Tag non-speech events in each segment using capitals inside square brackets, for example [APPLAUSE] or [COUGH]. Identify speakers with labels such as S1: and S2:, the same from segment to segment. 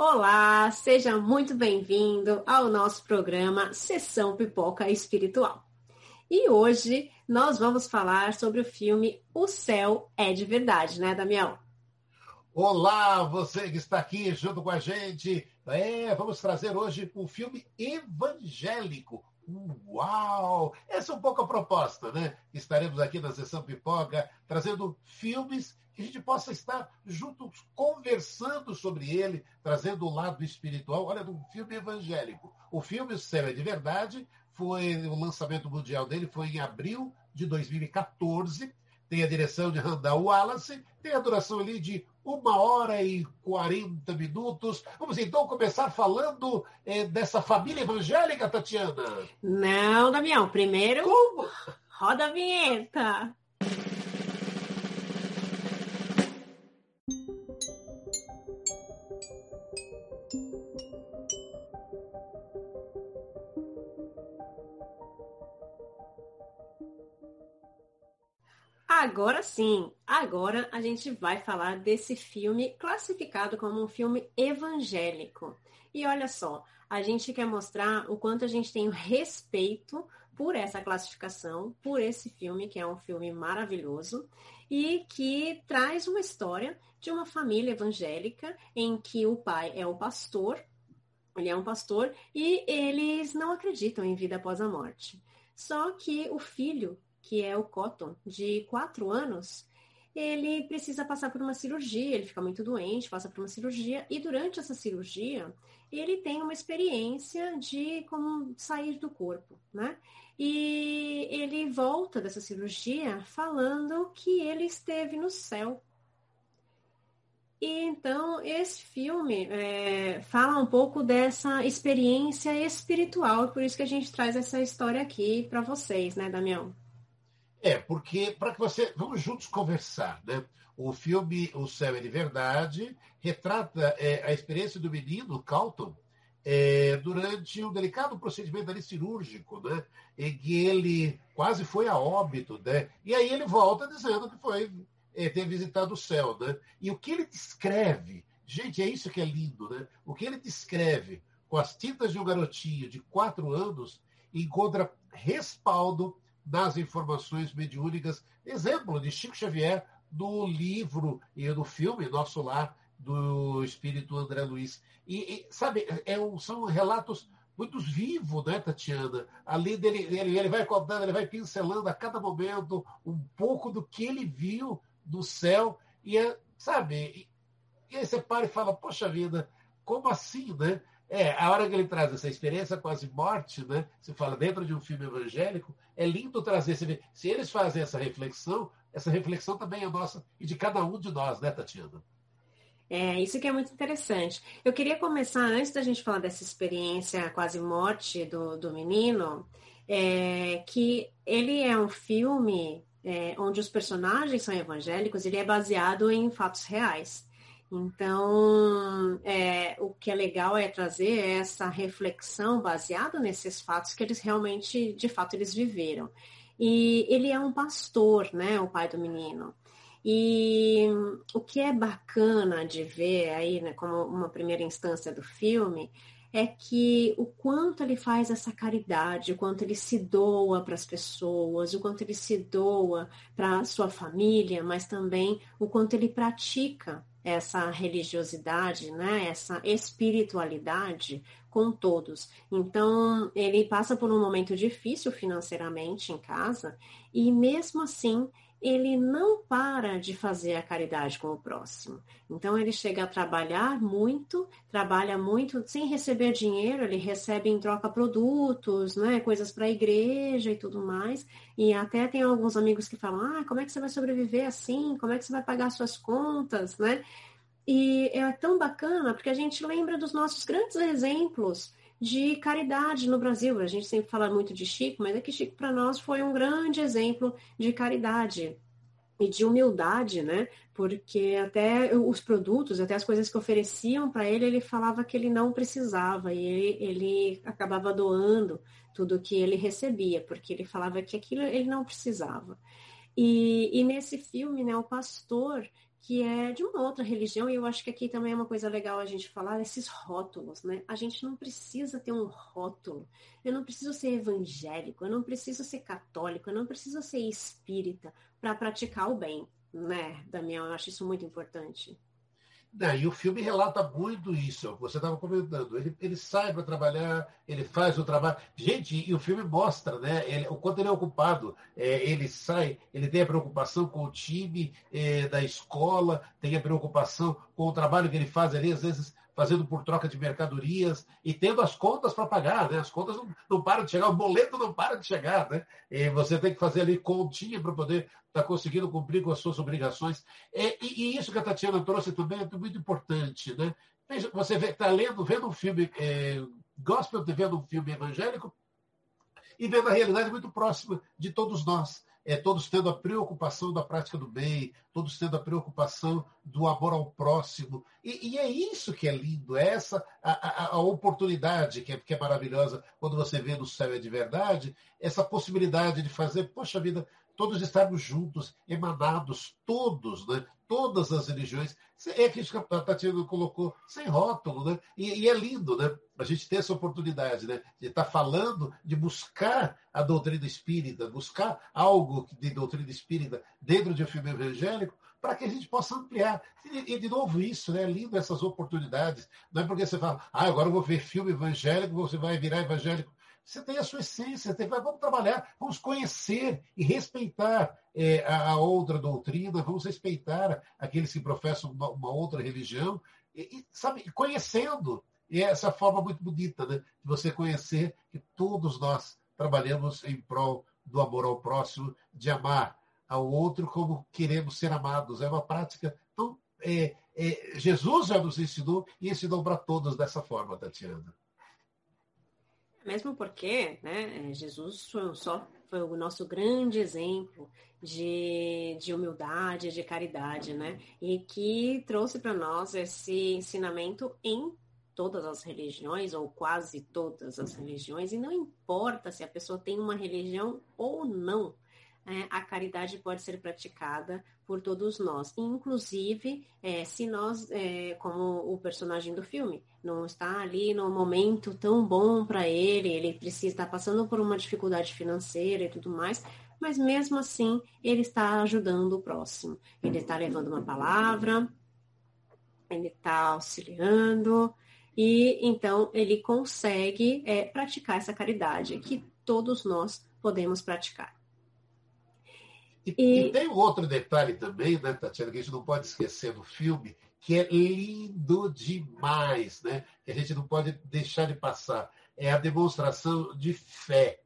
S1: Olá, seja muito bem-vindo ao nosso programa Sessão Pipoca Espiritual. E hoje nós vamos falar sobre o filme O Céu é de Verdade, né, Damião?
S2: Olá, você que está aqui junto com a gente. É, vamos trazer hoje um filme evangélico. Uau! Essa é um pouco a proposta, né? Estaremos aqui na sessão Pipoca trazendo filmes que a gente possa estar juntos conversando sobre ele, trazendo o lado espiritual. Olha, um filme evangélico. O filme O Céu é de Verdade foi o lançamento mundial dele foi em abril de 2014. Tem a direção de Randall Wallace, tem a duração ali de uma hora e 40 minutos. Vamos então começar falando é, dessa família evangélica, Tatiana.
S1: Não, Damião, primeiro.
S2: Como?
S1: Roda a vinheta. Agora sim, agora a gente vai falar desse filme classificado como um filme evangélico. E olha só, a gente quer mostrar o quanto a gente tem respeito por essa classificação, por esse filme, que é um filme maravilhoso e que traz uma história de uma família evangélica em que o pai é o pastor, ele é um pastor e eles não acreditam em vida após a morte. Só que o filho que é o Cotton, de quatro anos, ele precisa passar por uma cirurgia, ele fica muito doente, passa por uma cirurgia, e durante essa cirurgia, ele tem uma experiência de como sair do corpo, né? E ele volta dessa cirurgia falando que ele esteve no céu. E então esse filme é, fala um pouco dessa experiência espiritual, por isso que a gente traz essa história aqui para vocês, né, Damião?
S2: É, porque para que você. Vamos juntos conversar, né? O filme O Céu é de Verdade retrata é, a experiência do menino, Calton, é, durante um delicado procedimento ali cirúrgico, né? Em que ele quase foi a óbito, né? E aí ele volta dizendo que foi é, ter visitado o céu, né? E o que ele descreve, gente, é isso que é lindo, né? O que ele descreve com as tintas de um garotinho de quatro anos encontra respaldo das informações mediúnicas, exemplo de Chico Xavier, do livro e do filme Nosso Lar, do espírito André Luiz. E, e sabe, é um, são relatos muito vivos, né, Tatiana? Ali dele, ele, ele vai contando, ele vai pincelando a cada momento um pouco do que ele viu do céu. E, é, sabe, e, e aí você para e fala, poxa vida, como assim, né? É, a hora que ele traz essa experiência quase morte, né? Se fala dentro de um filme evangélico, é lindo trazer. Se eles fazem essa reflexão, essa reflexão também é nossa e de cada um de nós, né, Tatiana?
S1: É, isso que é muito interessante. Eu queria começar, antes da gente falar dessa experiência quase morte do, do menino, é, que ele é um filme é, onde os personagens são evangélicos, ele é baseado em fatos reais. Então, que é legal é trazer essa reflexão baseada nesses fatos que eles realmente, de fato, eles viveram. E ele é um pastor, né, o pai do menino. E o que é bacana de ver aí, né, como uma primeira instância do filme, é que o quanto ele faz essa caridade, o quanto ele se doa para as pessoas, o quanto ele se doa para a sua família, mas também o quanto ele pratica essa religiosidade, né, essa espiritualidade com todos. Então, ele passa por um momento difícil financeiramente em casa e mesmo assim ele não para de fazer a caridade com o próximo. Então ele chega a trabalhar muito, trabalha muito sem receber dinheiro, ele recebe em troca produtos, né, coisas para a igreja e tudo mais. E até tem alguns amigos que falam: "Ah, como é que você vai sobreviver assim? Como é que você vai pagar suas contas?", né? E é tão bacana porque a gente lembra dos nossos grandes exemplos de caridade no Brasil. A gente sempre fala muito de Chico, mas é que Chico para nós foi um grande exemplo de caridade e de humildade, né? Porque até os produtos, até as coisas que ofereciam para ele, ele falava que ele não precisava e ele, ele acabava doando tudo que ele recebia, porque ele falava que aquilo ele não precisava. E, e nesse filme, né, o pastor que é de uma outra religião, e eu acho que aqui também é uma coisa legal a gente falar esses rótulos, né? A gente não precisa ter um rótulo. Eu não preciso ser evangélico, eu não preciso ser católico, eu não preciso ser espírita para praticar o bem, né, Damião? Eu acho isso muito importante.
S2: Não, e o filme relata muito isso, você estava comentando. Ele, ele sai para trabalhar, ele faz o trabalho. Gente, e o filme mostra né, ele, o quanto ele é ocupado. É, ele sai, ele tem a preocupação com o time é, da escola, tem a preocupação com o trabalho que ele faz ali, às vezes fazendo por troca de mercadorias e tendo as contas para pagar, né? As contas não, não, param de chegar, o boleto não para de chegar, né? E você tem que fazer ali continha para poder estar tá conseguindo cumprir com as suas obrigações. É, e, e, isso que a Tatiana trouxe também é muito importante, né? Você está lendo, vendo um filme é, gospel, vendo um filme evangélico e vendo a realidade muito próxima de todos nós é, todos tendo a preocupação da prática do bem, todos tendo a preocupação do amor ao próximo. E, e é isso que é lindo, é essa a, a, a oportunidade que é, que é, maravilhosa quando você vê no céu é de verdade, essa possibilidade de fazer, poxa vida, todos estarmos juntos, emanados, todos, né? Todas as religiões. É que a Tatiana colocou, sem rótulo, né? E, e, é lindo, né? A gente ter essa oportunidade, né? De estar tá falando, de buscar a doutrina espírita, buscar algo de doutrina espírita dentro de um filme evangélico, para que a gente possa ampliar. E, e, de novo, isso, né? É lindo essas oportunidades. Não é porque você fala, ah, agora eu vou ver filme evangélico, você vai virar evangélico. Você tem a sua essência, tem, vamos trabalhar, vamos conhecer e respeitar é, a, a, outra doutrina, vamos respeitar aqueles que professam uma, uma outra religião, e, e, sabe, conhecendo. E é essa forma muito bonita né, de você conhecer que todos nós trabalhamos em prol do amor ao próximo, de amar ao outro como queremos ser amados. É uma prática tão. É, é, Jesus já nos ensinou e ensinou para todos dessa forma, Tatiana.
S1: Mesmo porque né, Jesus foi, só, foi o nosso grande exemplo de, de humildade, de caridade, né? E que trouxe para nós esse ensinamento em todas as religiões, ou quase todas as religiões, e não importa se a pessoa tem uma religião ou não é, a caridade pode ser praticada por todos nós. Inclusive, é, se nós, é, como o personagem do filme, não está ali no momento tão bom para ele, ele precisa estar passando por uma dificuldade financeira e tudo mais, mas mesmo assim ele está ajudando o próximo. Ele está levando uma palavra, ele está auxiliando, e então ele consegue é, praticar essa caridade que todos nós podemos praticar.
S2: E, e... e, tem um outro detalhe também, né, Tatiana, que a gente não pode esquecer no filme, que é lindo demais, né? Que a gente não pode deixar de passar. É a demonstração de fé,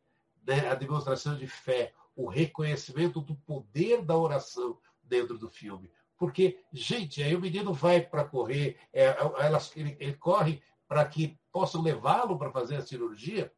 S2: né? A demonstração de fé, o reconhecimento do poder da oração dentro do filme. Porque, gente, aí o menino vai para correr, é, elas, ele, ele corre para que possam levá-lo para fazer a cirurgia,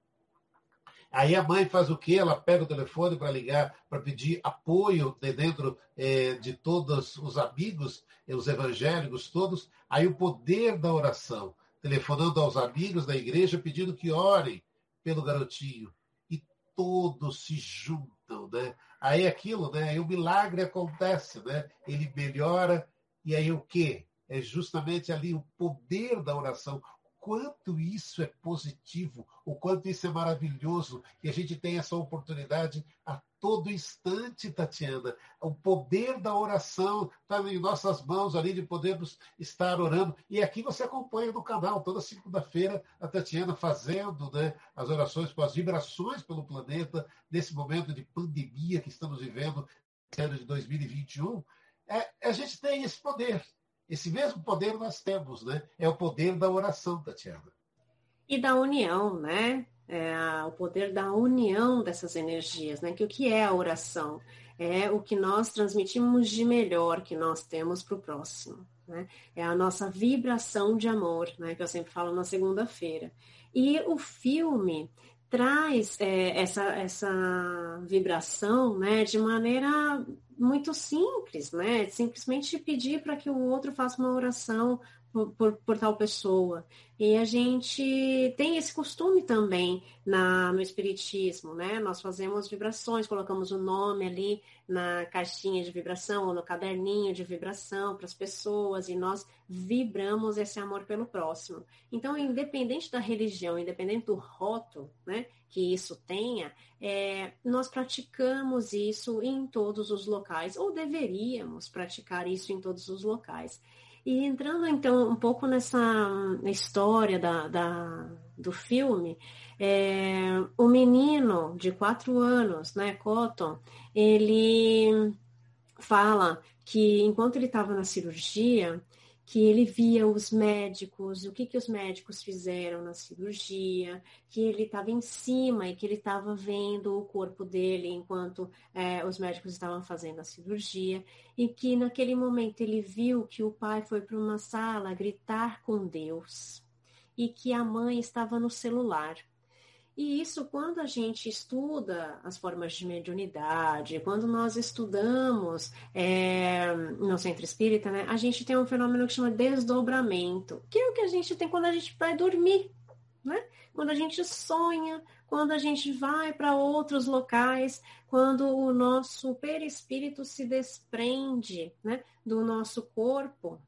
S2: Aí a mãe faz o quê? Ela pega o telefone para ligar, para pedir apoio de dentro é, de todos os amigos, os evangélicos todos. Aí o poder da oração, telefonando aos amigos da igreja, pedindo que orem pelo garotinho. E todos se juntam, né? Aí aquilo, né? Aí o milagre acontece, né? Ele melhora, e aí o quê? É justamente ali o poder da oração, quanto isso é positivo, o quanto isso é maravilhoso, que a gente tem essa oportunidade a todo instante, Tatiana. O poder da oração está em nossas mãos ali, de podermos estar orando. E aqui você acompanha no canal, toda segunda-feira, a Tatiana fazendo né, as orações com as vibrações pelo planeta, nesse momento de pandemia que estamos vivendo, ano de 2021. É, a gente tem esse poder esse mesmo poder nós temos, né? É o poder da oração, Tatiana.
S1: E da união, né? É o poder da união dessas energias, né? Que o que é a oração? É o que nós transmitimos de melhor que nós temos para o próximo. Né? É a nossa vibração de amor, né? Que eu sempre falo na segunda-feira. E o filme traz é, essa, essa vibração né, de maneira muito simples, né? Simplesmente pedir para que o outro faça uma oração por, por, por, tal pessoa. E a gente tem esse costume também na, no Espiritismo, né? Nós fazemos vibrações, colocamos o nome ali na caixinha de vibração ou no caderninho de vibração para as pessoas e nós vibramos esse amor pelo próximo. Então, independente da religião, independente do rótulo, né? Que isso tenha, é, nós praticamos isso em todos os locais, ou deveríamos praticar isso em todos os locais. E entrando então um pouco nessa história da, da do filme, é, o menino de quatro anos, né, Cotton, ele fala que enquanto ele estava na cirurgia, que ele via os médicos, o que, que os médicos fizeram na cirurgia, que ele estava em cima e que ele estava vendo o corpo dele enquanto é, os médicos estavam fazendo a cirurgia, e que naquele momento ele viu que o pai foi para uma sala gritar com Deus e que a mãe estava no celular. E isso, quando a gente estuda as formas de mediunidade, quando nós estudamos é, no centro espírita, né, a gente tem um fenômeno que chama desdobramento, que é o que a gente tem quando a gente vai dormir, né? Quando a gente sonha, quando a gente vai para outros locais, quando o nosso perispírito se desprende né, do nosso corpo,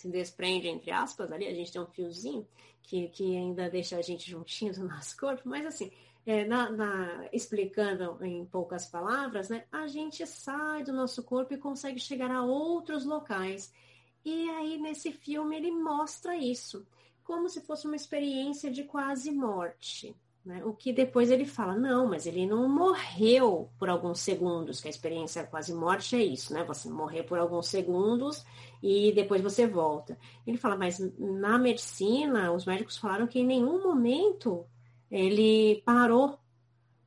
S1: se desprende, entre aspas, ali, a gente tem um fiozinho que, que ainda deixa a gente juntinho do nosso corpo, mas assim, é, na, na, explicando em poucas palavras, né, a gente sai do nosso corpo e consegue chegar a outros locais. E aí, nesse filme, ele mostra isso, como se fosse uma experiência de quase morte. Né? O que depois ele fala, não, mas ele não morreu por alguns segundos, que a experiência quase morte é isso, né? Você morrer por alguns segundos e depois você volta. Ele fala, mas na medicina, os médicos falaram que em nenhum momento ele parou,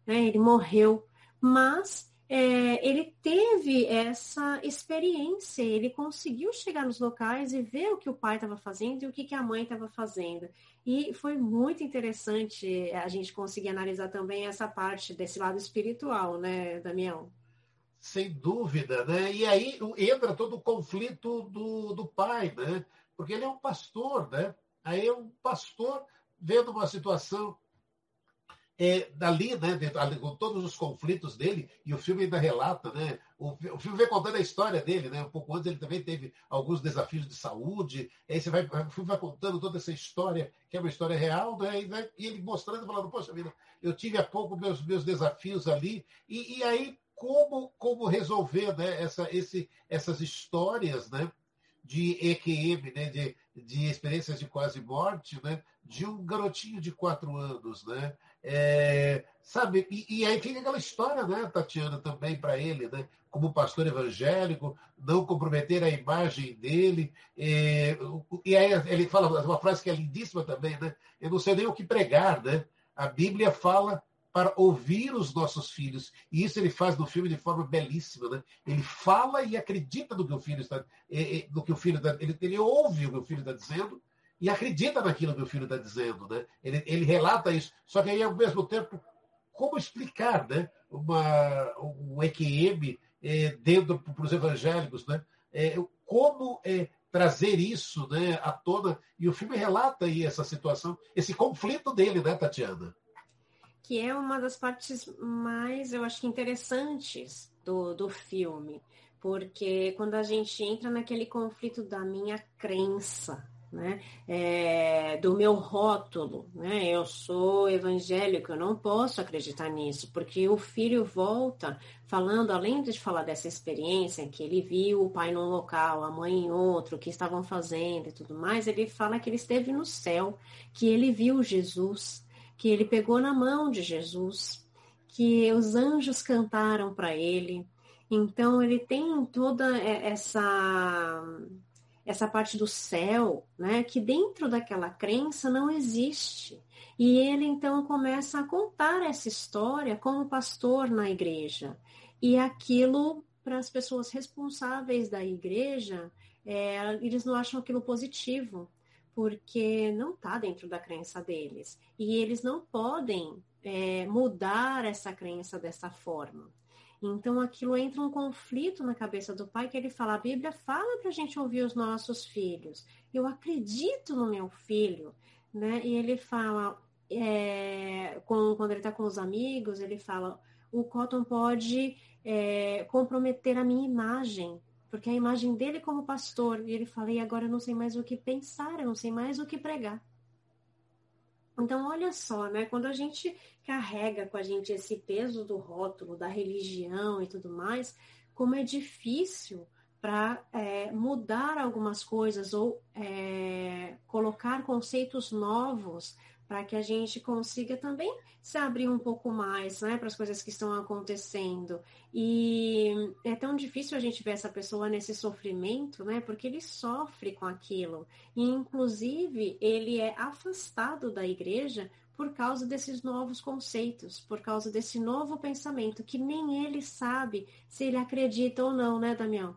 S1: né? Ele morreu, mas é, ele teve essa experiência, ele conseguiu chegar nos locais e ver o que o pai estava fazendo e o que, que a mãe estava fazendo. E foi muito interessante a gente conseguir analisar também essa parte desse lado espiritual, né, Damião?
S2: Sem dúvida, né? E aí entra todo o conflito do, do pai, né? Porque ele é um pastor, né? Aí é um pastor vendo uma situação é, dali, né, com todos os conflitos dele, e o filme ainda relata, né, o, o, filme vem contando a história dele, né, um pouco antes ele também teve alguns desafios de saúde, aí você vai, o filme vai contando toda essa história, que é uma história real, né, e, né, e ele mostrando, falando, poxa vida, eu tive há pouco meus, meus desafios ali, e, e aí como, como resolver né, essa, esse, essas histórias, né, de EQM, né, de, de experiências de quase morte, né, de um garotinho de quatro anos, né, é, sabe? E, e, aí fica aquela história, né, Tatiana, também para ele, né? Como pastor evangélico, não comprometer a imagem dele. É, e aí ele fala uma frase que é lindíssima também, né? Eu não sei nem o que pregar, né? A Bíblia fala para ouvir os nossos filhos. E isso ele faz no filme de forma belíssima, né? Ele fala e acredita no que o filho está, no que o filho está, ele, ele ouve o que o filho está dizendo e acredita naquilo que o filho está dizendo, né? Ele, ele relata isso. Só que aí, ao mesmo tempo, como explicar, né? Uma, um EQM é, dentro para os evangélicos, né? É, como é, trazer isso né, à tona. E o filme relata aí essa situação, esse conflito dele, né, Tatiana?
S1: Que é uma das partes mais, eu acho, interessantes do, do filme. Porque quando a gente entra naquele conflito da minha crença, né? É, do meu rótulo, né? Eu sou evangélico, eu não posso acreditar nisso, porque o filho volta falando, além de falar dessa experiência que ele viu o pai num local, a mãe em outro, o que estavam fazendo e tudo mais, ele fala que ele esteve no céu, que ele viu Jesus, que ele pegou na mão de Jesus, que os anjos cantaram para ele. Então ele tem toda essa essa parte do céu, né, que dentro daquela crença não existe. E ele então começa a contar essa história como pastor na igreja. E aquilo, para as pessoas responsáveis da igreja, é, eles não acham aquilo positivo, porque não está dentro da crença deles. E eles não podem é, mudar essa crença dessa forma. Então aquilo entra um conflito na cabeça do pai que ele fala, a Bíblia fala para a gente ouvir os nossos filhos. Eu acredito no meu filho, né? E ele fala, é, com, quando ele está com os amigos, ele fala, o Cotton pode é, comprometer a minha imagem, porque a imagem dele como pastor, e ele fala, e agora eu não sei mais o que pensar, eu não sei mais o que pregar. Então, olha só, né? Quando a gente carrega com a gente esse peso do rótulo, da religião e tudo mais, como é difícil para é, mudar algumas coisas ou é, colocar conceitos novos para que a gente consiga também se abrir um pouco mais né, para as coisas que estão acontecendo. E é tão difícil a gente ver essa pessoa nesse sofrimento, né? Porque ele sofre com aquilo. E, inclusive, ele é afastado da igreja por causa desses novos conceitos, por causa desse novo pensamento, que nem ele sabe se ele acredita ou não, né, Damião?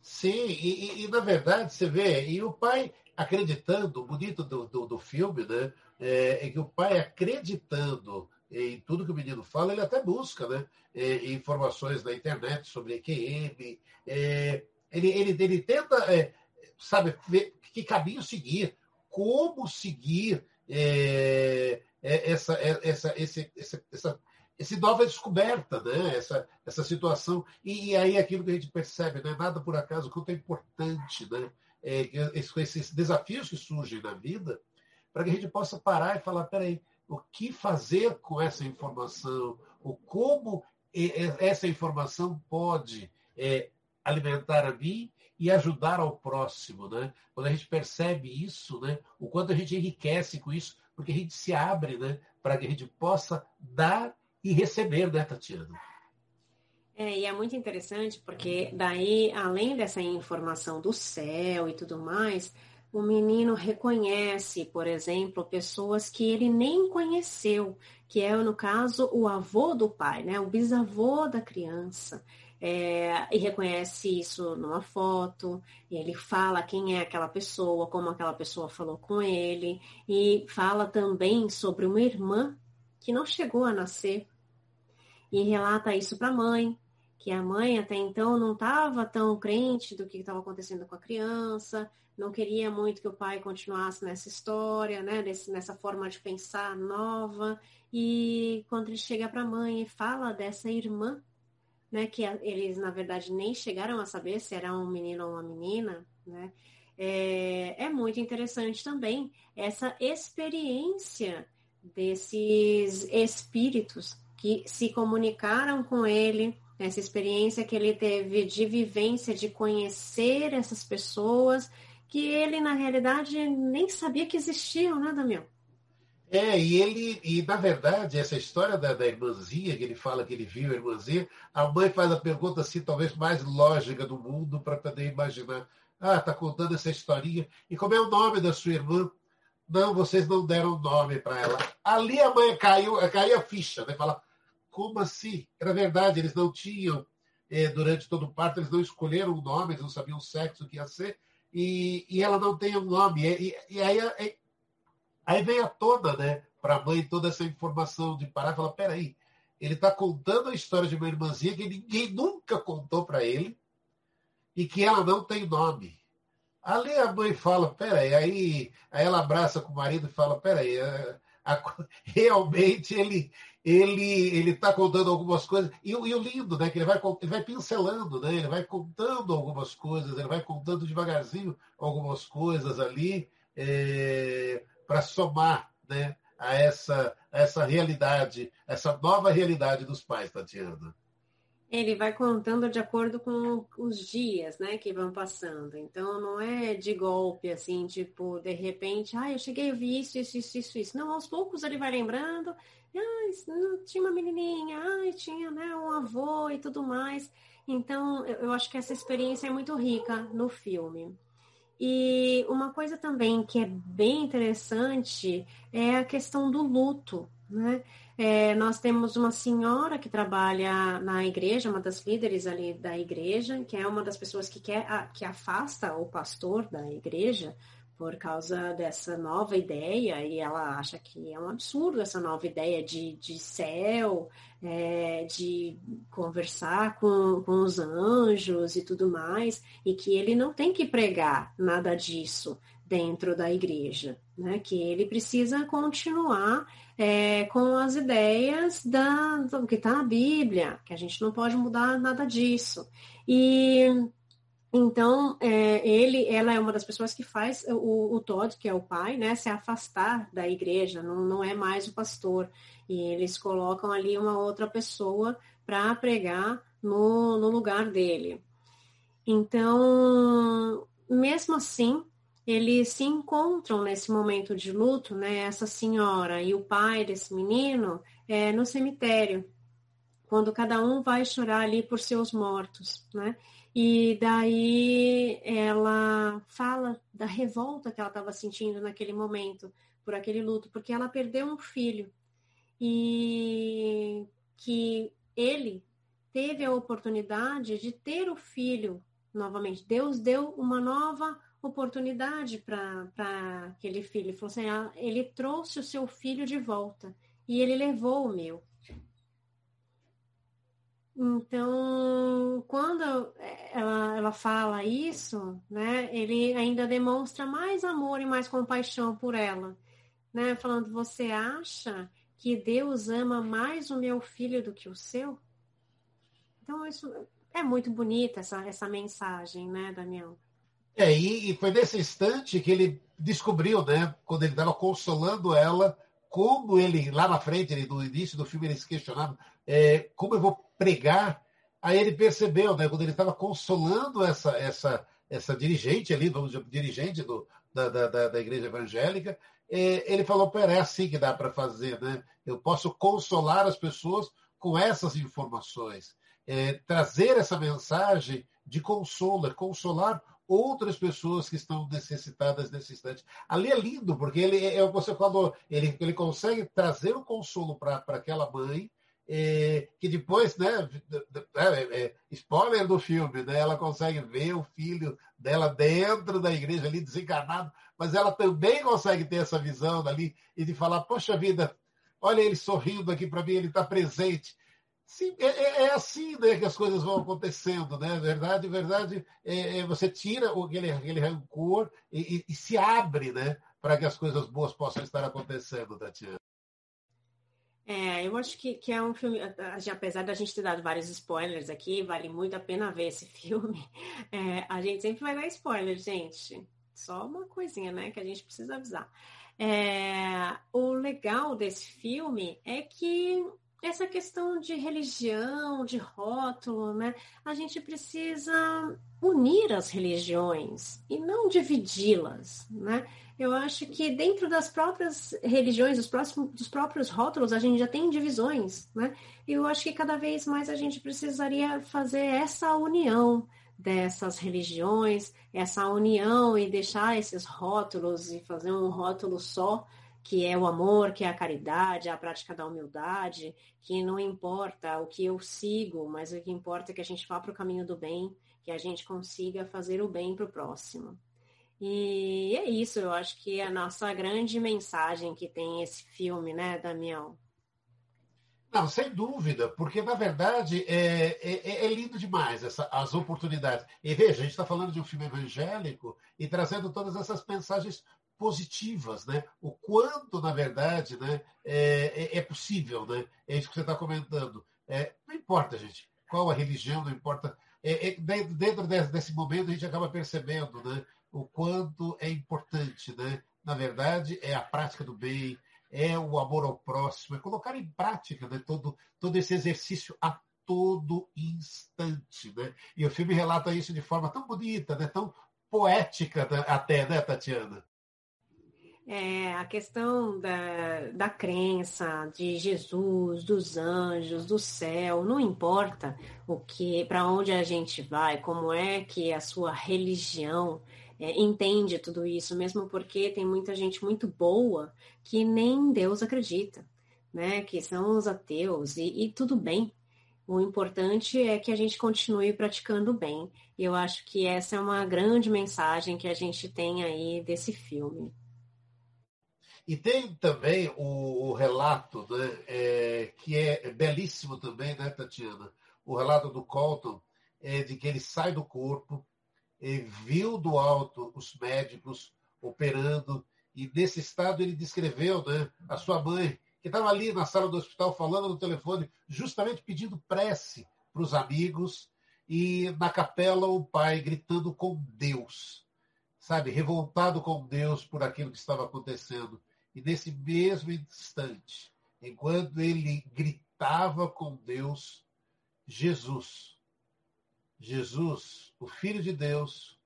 S2: Sim, e, e, e na verdade, você vê, e o pai acreditando, o bonito do, do, do filme, né? É, é, que o pai acreditando em tudo que o menino fala, ele até busca né? É, informações na internet sobre EQM. É, ele, ele, ele tenta, é, sabe, ver que caminho seguir, como seguir é, é, essa, essa, esse, essa, essa, essa nova descoberta, né? essa, essa situação. E, e aí aquilo que a gente percebe, não é nada por acaso, quanto é importante, né? É, esses desafios que surgem na vida, para que a gente possa parar e falar, peraí, o que fazer com essa informação, o como essa informação pode é, alimentar a mim e ajudar ao próximo, né? Quando a gente percebe isso, né? O quanto a gente enriquece com isso, porque a gente se abre, né? Para que a gente possa dar e receber, né, Tatiana?
S1: É, e é muito interessante porque daí, além dessa informação do céu e tudo mais, o menino reconhece, por exemplo, pessoas que ele nem conheceu, que é, no caso, o avô do pai, né? o bisavô da criança. É, e reconhece isso numa foto, ele fala quem é aquela pessoa, como aquela pessoa falou com ele, e fala também sobre uma irmã que não chegou a nascer, e relata isso para a mãe, que a mãe até então não estava tão crente do que estava acontecendo com a criança, não queria muito que o pai continuasse nessa história, né, nessa forma de pensar nova. E quando ele chega para a mãe e fala dessa irmã, né, que eles na verdade nem chegaram a saber se era um menino ou uma menina, né, é, é muito interessante também essa experiência desses espíritos que se comunicaram com ele, essa experiência que ele teve de vivência, de conhecer essas pessoas que ele, na realidade, nem sabia que existiam, né, Damião?
S2: É, e ele, e na verdade, essa história da, da irmãzinha, que ele fala que ele viu a irmãzinha, a mãe faz a pergunta assim, talvez mais lógica do mundo, para poder imaginar. Ah, tá contando essa historinha. E como é o nome da sua irmã? Não, vocês não deram nome para ela. Ali a mãe caiu, caiu a ficha, né? Fala, como assim? Era verdade, eles não tinham, eh, durante todo o parto, eles não escolheram o nome, eles não sabiam o sexo que ia ser e, e ela não tem um nome. E, e aí, aí, aí vem a toda, né, para a mãe, toda essa informação de parar e falar: peraí, ele está contando a história de uma irmãzinha que ninguém nunca contou para ele e que ela não tem nome. Ali a mãe fala: peraí, aí, aí ela abraça com o marido e fala: peraí, a, a, [LAUGHS] realmente ele ele ele está contando algumas coisas e, e, o lindo né que ele vai ele vai pincelando né ele vai contando algumas coisas ele vai contando devagarzinho algumas coisas ali é, para somar né a essa a essa realidade essa nova realidade dos pais Tatiana
S1: ele vai contando de acordo com os dias, né, que vão passando. Então não é de golpe assim, tipo, de repente, ah, eu cheguei, eu vi isso, isso, isso, isso, isso. Não, aos poucos ele vai lembrando, ah, tinha uma menininha, tinha, né, um avô e tudo mais. Então, eu acho que essa experiência é muito rica no filme. E uma coisa também que é bem interessante é a questão do luto, né? É, nós temos uma senhora que trabalha na igreja, uma das líderes ali da igreja, que é uma das pessoas que quer que afasta o pastor da igreja, por causa dessa nova ideia, e ela acha que é um absurdo essa nova ideia de, de céu, é, de conversar com, com os anjos e tudo mais, e que ele não tem que pregar nada disso dentro da igreja, né? que ele precisa continuar é, com as ideias da, do que está na Bíblia, que a gente não pode mudar nada disso. E então, é, ele, ela é uma das pessoas que faz o, o Todd, que é o pai, né, se afastar da igreja, não, não é mais o pastor. E eles colocam ali uma outra pessoa para pregar no, no lugar dele. Então, mesmo assim, eles se encontram nesse momento de luto, né, essa senhora e o pai desse menino, é, no cemitério, quando cada um vai chorar ali por seus mortos, né? E daí ela fala da revolta que ela estava sentindo naquele momento, por aquele luto, porque ela perdeu um filho e que ele teve a oportunidade de ter o filho novamente. Deus deu uma nova oportunidade para aquele filho. Ele falou assim: ah, ele trouxe o seu filho de volta e ele levou o meu. Então, quando ela, ela fala isso, né, ele ainda demonstra mais amor e mais compaixão por ela, né, falando: Você acha que Deus ama mais o meu filho do que o seu? Então, isso é muito bonita essa, essa mensagem, né, Daniel?
S2: É, e, foi nesse instante que ele descobriu, né, quando ele estava consolando ela, como ele, lá na frente, ele, no início do filme, ele se questionava é, como eu vou pregar. Aí ele percebeu, né, quando ele estava consolando essa, essa, essa dirigente ali, vamos dizer, dirigente do, da, da, da igreja evangélica, é, ele falou: Pera, é assim que dá para fazer, né? Eu posso consolar as pessoas com essas informações, é, trazer essa mensagem de consolo, é consolar outras pessoas que estão necessitadas nesse instante. Ali é lindo, porque ele é o que você falou, ele, ele consegue trazer o consolo para aquela mãe, é, que depois, né, é, é, spoiler do filme, né, ela consegue ver o filho dela dentro da igreja ali desencarnado, mas ela também consegue ter essa visão dali e de falar, poxa vida, olha ele sorrindo aqui para mim, ele está presente. Sim, é, é, é, assim né, que as coisas vão acontecendo, né? Verdade, verdade, é, é, você tira aquele, aquele rancor e, e, e se abre, né? Para que as coisas boas possam estar acontecendo, Tatiana.
S1: É, eu acho que, que é um filme, apesar da gente ter dado vários spoilers aqui, vale muito a pena ver esse [LAUGHS] filme. É, a gente sempre vai dar spoiler, gente. Só uma coisinha, né, que a gente precisa avisar. É, o legal desse filme é que essa questão de religião, de rótulo, né? A gente precisa unir as religiões e não dividi-las, né? Eu acho que dentro das próprias religiões, dos, próximos, dos próprios rótulos, a gente já tem divisões, né? E eu acho que cada vez mais a gente precisaria fazer essa união dessas religiões, essa união e deixar esses rótulos e fazer um rótulo só que é o amor, que é a caridade, a prática da humildade, que não importa o que eu sigo, mas o que importa é que a gente vá para o caminho do bem, que a gente consiga fazer o bem para o próximo. E é isso, eu acho que é a nossa grande mensagem que tem esse filme, né, Damião?
S2: Não, sem dúvida, porque na verdade é, é, é lindo demais essa, as oportunidades. E veja, a gente está falando de um filme evangélico e trazendo todas essas mensagens positivas, né? O quanto, na verdade, né, é, é, é possível, né? É isso que você está comentando. É, não importa, gente, qual a religião, não importa. É, é, dentro desse, momento, a gente acaba percebendo né, o quanto é importante, né? Na verdade, é a prática do bem, é o amor ao próximo, é colocar em prática né, todo, todo esse exercício a todo instante. Né? E o filme relata isso de forma tão bonita, né, tão poética né, até, né, Tatiana?
S1: É, a questão da, da crença de Jesus, dos anjos, do céu, não importa o que, para onde a gente vai, como é que a sua religião é, entende tudo isso, mesmo porque tem muita gente muito boa que nem Deus acredita, né? Que são os ateus e, e tudo bem. O importante é que a gente continue praticando bem. E eu acho que essa é uma grande mensagem que a gente tem aí desse filme.
S2: E tem também o, o relato, né, é, que é belíssimo também, né, Tatiana? O relato do Colton, é, de que ele sai do corpo, viu do alto os médicos operando, e nesse estado ele descreveu né, a sua mãe, que estava ali na sala do hospital falando no telefone, justamente pedindo prece para os amigos, e na capela o pai gritando com Deus, sabe, revoltado com Deus por aquilo que estava acontecendo. E nesse mesmo instante, enquanto ele gritava com Deus, Jesus, Jesus, o Filho de Deus,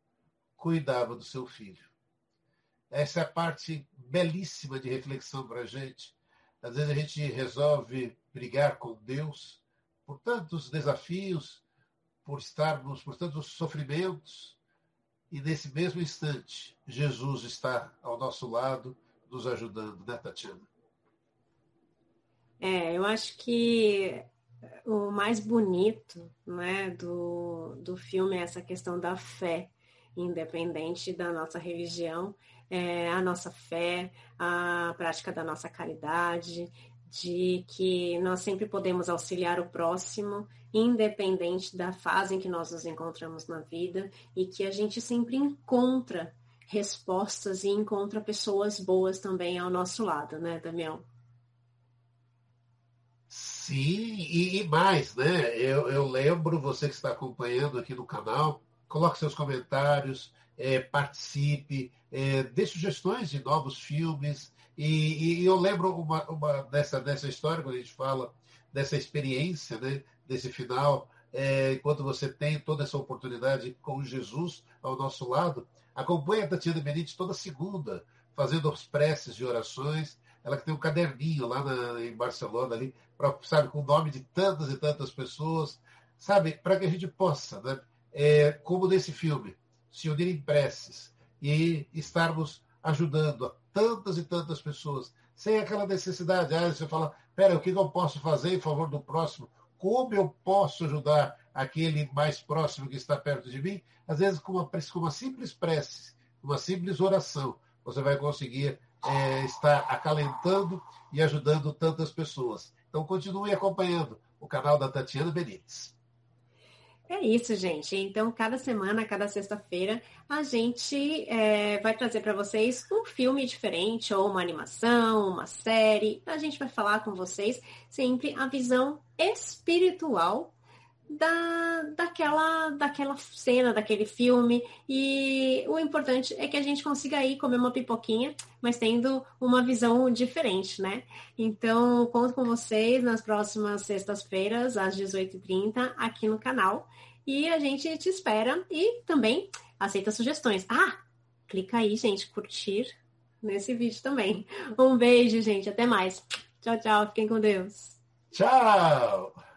S2: cuidava do seu filho. Essa é a parte belíssima de reflexão para a gente. Às vezes a gente resolve brigar com Deus por tantos desafios, por estarmos, por tantos sofrimentos, e nesse mesmo instante, Jesus está ao nosso lado, nos ajudando, né, Tatiana?
S1: É, eu acho que o mais bonito né, do, do filme é essa questão da fé, independente da nossa religião, é a nossa fé, a prática da nossa caridade, de que nós sempre podemos auxiliar o próximo, independente da fase em que nós nos encontramos na vida, e que a gente sempre encontra respostas e encontra pessoas boas também ao nosso lado, né, Damião?
S2: Sim, e, e mais, né? Eu, eu, lembro, você que está acompanhando aqui no canal, coloque seus comentários, é, participe, é, dê sugestões de novos filmes. E, e eu lembro uma, uma dessa, dessa história, quando a gente fala dessa experiência, né, desse final, é, enquanto você tem toda essa oportunidade com Jesus ao nosso lado, Acompanhe a Tatiana Benítez toda segunda, fazendo as preces de orações. Ela que tem um caderninho lá na, em Barcelona, ali, pra, sabe, com o nome de tantas e tantas pessoas, sabe, para que a gente possa, né, é, como nesse filme, se unir em preces e estarmos ajudando a tantas e tantas pessoas, sem aquela necessidade, ah, você fala, pera, o que eu posso fazer em favor do próximo? Como eu posso ajudar aquele mais próximo que está perto de mim? Às vezes, com uma, com uma simples prece, uma simples oração, você vai conseguir é, estar acalentando e ajudando tantas pessoas. Então, continue acompanhando o canal da Tatiana Benítez.
S1: É isso, gente. Então, cada semana, cada sexta-feira, a gente é, vai trazer para vocês um filme diferente, ou uma animação, uma série. A gente vai falar com vocês sempre a visão espiritual da, daquela, daquela cena, daquele filme. E o importante é que a gente consiga ir comer uma pipoquinha, mas tendo uma visão diferente, né? Então, conto com vocês nas próximas sextas-feiras, às 18h30, aqui no canal. E a gente te espera e também aceita sugestões. Ah, clica aí, gente, curtir nesse vídeo também. Um beijo, gente. Até mais. Tchau, tchau. Fiquem com Deus.
S2: Tchau!